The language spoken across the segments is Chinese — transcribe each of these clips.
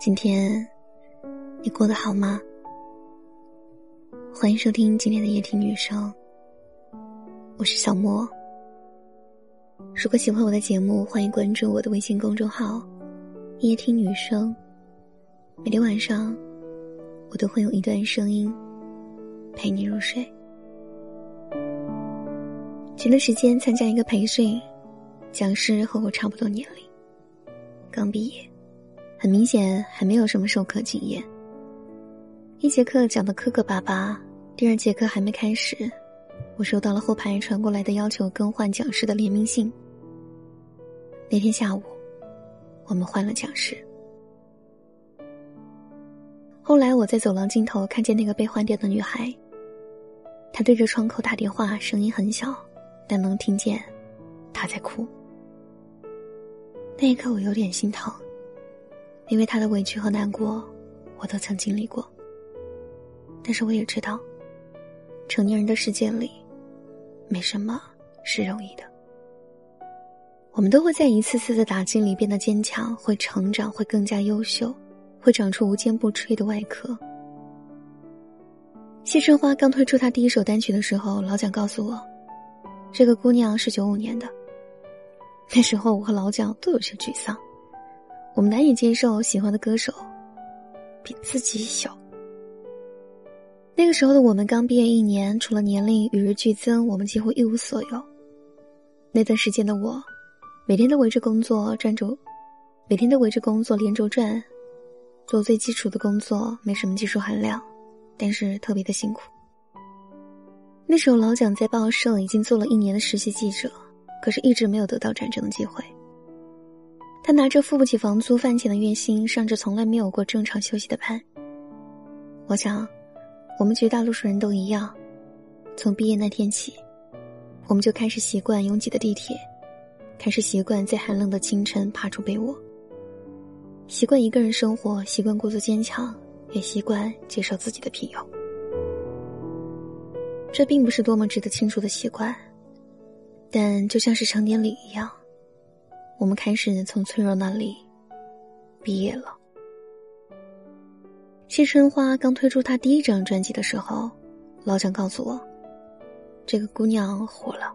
今天你过得好吗？欢迎收听今天的夜听女生，我是小莫。如果喜欢我的节目，欢迎关注我的微信公众号“夜听女生”。每天晚上，我都会用一段声音陪你入睡。前段时间参加一个培训，讲师和我差不多年龄，刚毕业。很明显还没有什么授课经验。一节课讲的磕磕巴巴，第二节课还没开始，我收到了后排传过来的要求更换讲师的联名信。那天下午，我们换了讲师。后来我在走廊尽头看见那个被换掉的女孩，她对着窗口打电话，声音很小，但能听见她在哭。那一刻，我有点心疼。因为他的委屈和难过，我都曾经历过。但是我也知道，成年人的世界里，没什么是容易的。我们都会在一次次的打击里变得坚强，会成长，会更加优秀，会长出无坚不摧的外壳。谢春花刚推出她第一首单曲的时候，老蒋告诉我，这个姑娘是九五年的。那时候我和老蒋都有些沮丧。我们难以接受喜欢的歌手比自己小。那个时候的我们刚毕业一年，除了年龄与日俱增，我们几乎一无所有。那段时间的我，每天都围着工作转轴，每天都围着工作连轴转，做最基础的工作，没什么技术含量，但是特别的辛苦。那时候老蒋在报社已经做了一年的实习记者，可是一直没有得到转正的机会。他拿着付不起房租饭钱的月薪，上着从来没有过正常休息的班。我想，我们绝大多数人都一样，从毕业那天起，我们就开始习惯拥挤的地铁，开始习惯在寒冷的清晨爬出被窝，习惯一个人生活，习惯故作坚强，也习惯接受自己的平庸。这并不是多么值得庆祝的习惯，但就像是成年礼一样。我们开始从脆弱那里毕业了。谢春花刚推出她第一张专辑的时候，老蒋告诉我，这个姑娘火了。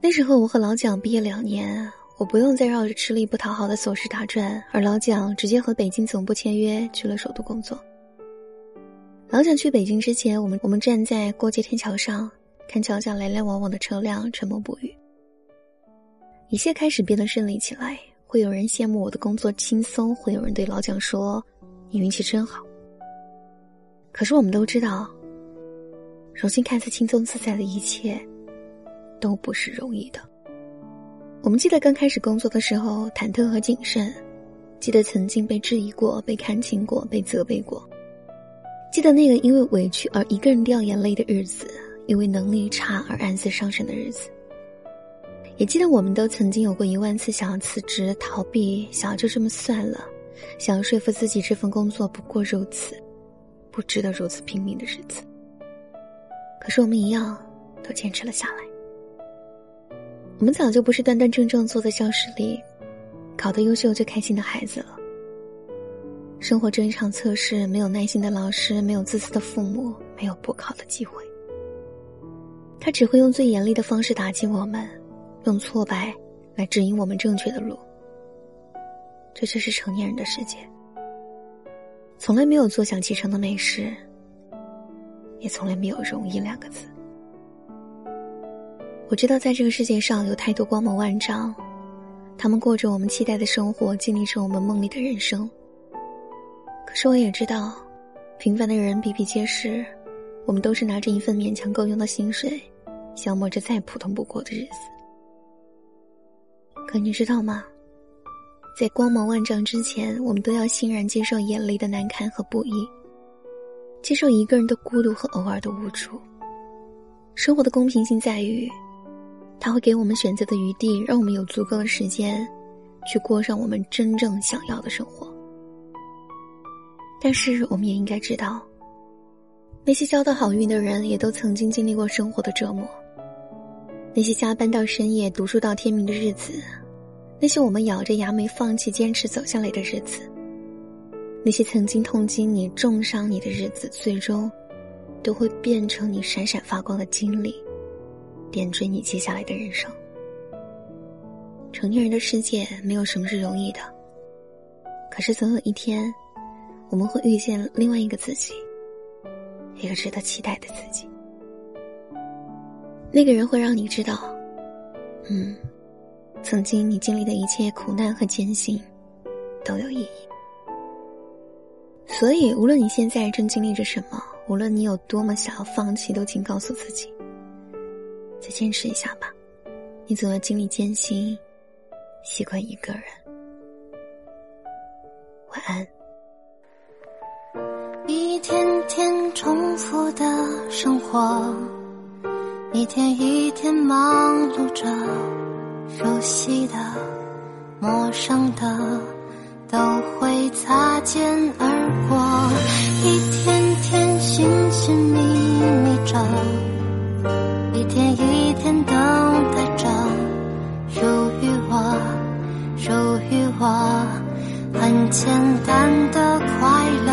那时候我和老蒋毕业两年，我不用再绕着吃力不讨好的琐事打转，而老蒋直接和北京总部签约去了首都工作。老蒋去北京之前，我们我们站在过街天桥上，看桥下来来往往的车辆，沉默不语。一切开始变得顺利起来，会有人羡慕我的工作轻松，会有人对老蒋说：“你运气真好。”可是我们都知道，如今看似轻松自在的一切，都不是容易的。我们记得刚开始工作的时候忐忑和谨慎，记得曾经被质疑过、被看轻过、被责备过，记得那个因为委屈而一个人掉眼泪的日子，因为能力差而暗自伤神的日子。也记得我们都曾经有过一万次想要辞职、逃避，想要就这么算了，想要说服自己这份工作不过如此，不值得如此拼命的日子。可是我们一样都坚持了下来。我们早就不是端端正正坐在教室里，考得优秀就开心的孩子了。生活这一场测试，没有耐心的老师，没有自私的父母，没有补考的机会。他只会用最严厉的方式打击我们。用挫败来指引我们正确的路，这就是成年人的世界。从来没有坐享其成的美食，也从来没有容易两个字。我知道，在这个世界上有太多光芒万丈，他们过着我们期待的生活，经历着我们梦里的人生。可是我也知道，平凡的人比比皆是，我们都是拿着一份勉强够用的薪水，消磨着再普通不过的日子。可你知道吗？在光芒万丈之前，我们都要欣然接受眼泪的难堪和不易，接受一个人的孤独和偶尔的无助。生活的公平性在于，它会给我们选择的余地，让我们有足够的时间，去过上我们真正想要的生活。但是，我们也应该知道，那些交到好运的人，也都曾经经历过生活的折磨。那些加班到深夜、读书到天明的日子。那些我们咬着牙没放弃、坚持走下来的日子，那些曾经痛击你、重伤你的日子，最终都会变成你闪闪发光的经历，点缀你接下来的人生。成年人的世界没有什么是容易的，可是总有一天，我们会遇见另外一个自己，一个值得期待的自己。那个人会让你知道，嗯，曾经你经历的一切苦难和艰辛都有意义。所以，无论你现在正经历着什么，无论你有多么想要放弃，都请告诉自己：再坚持一下吧。你总要经历艰辛，习惯一个人。晚安。一天天重复的生活，一天一天忙碌着，熟悉的、陌生的。都会擦肩而过，一天天寻寻觅觅着，一天一天等待着，属于我，属于我，很简单的快乐，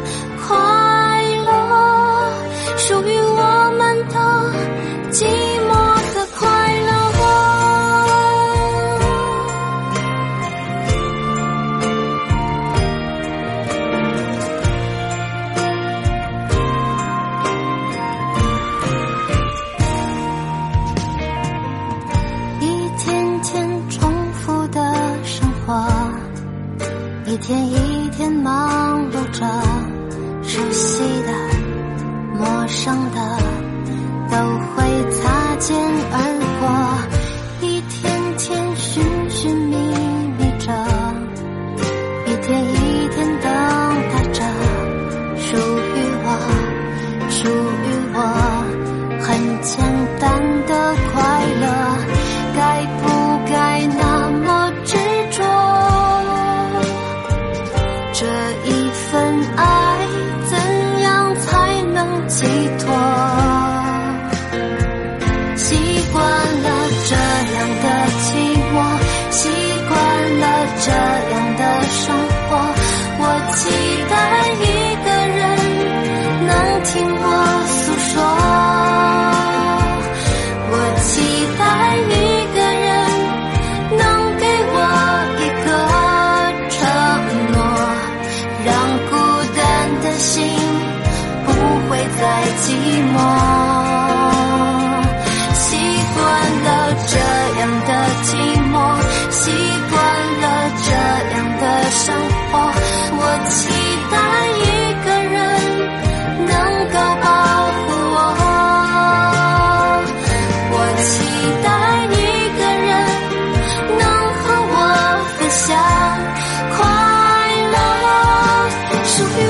习惯了这样的生活，我期待一个人能够保护我，我期待一个人能和我分享快乐。属于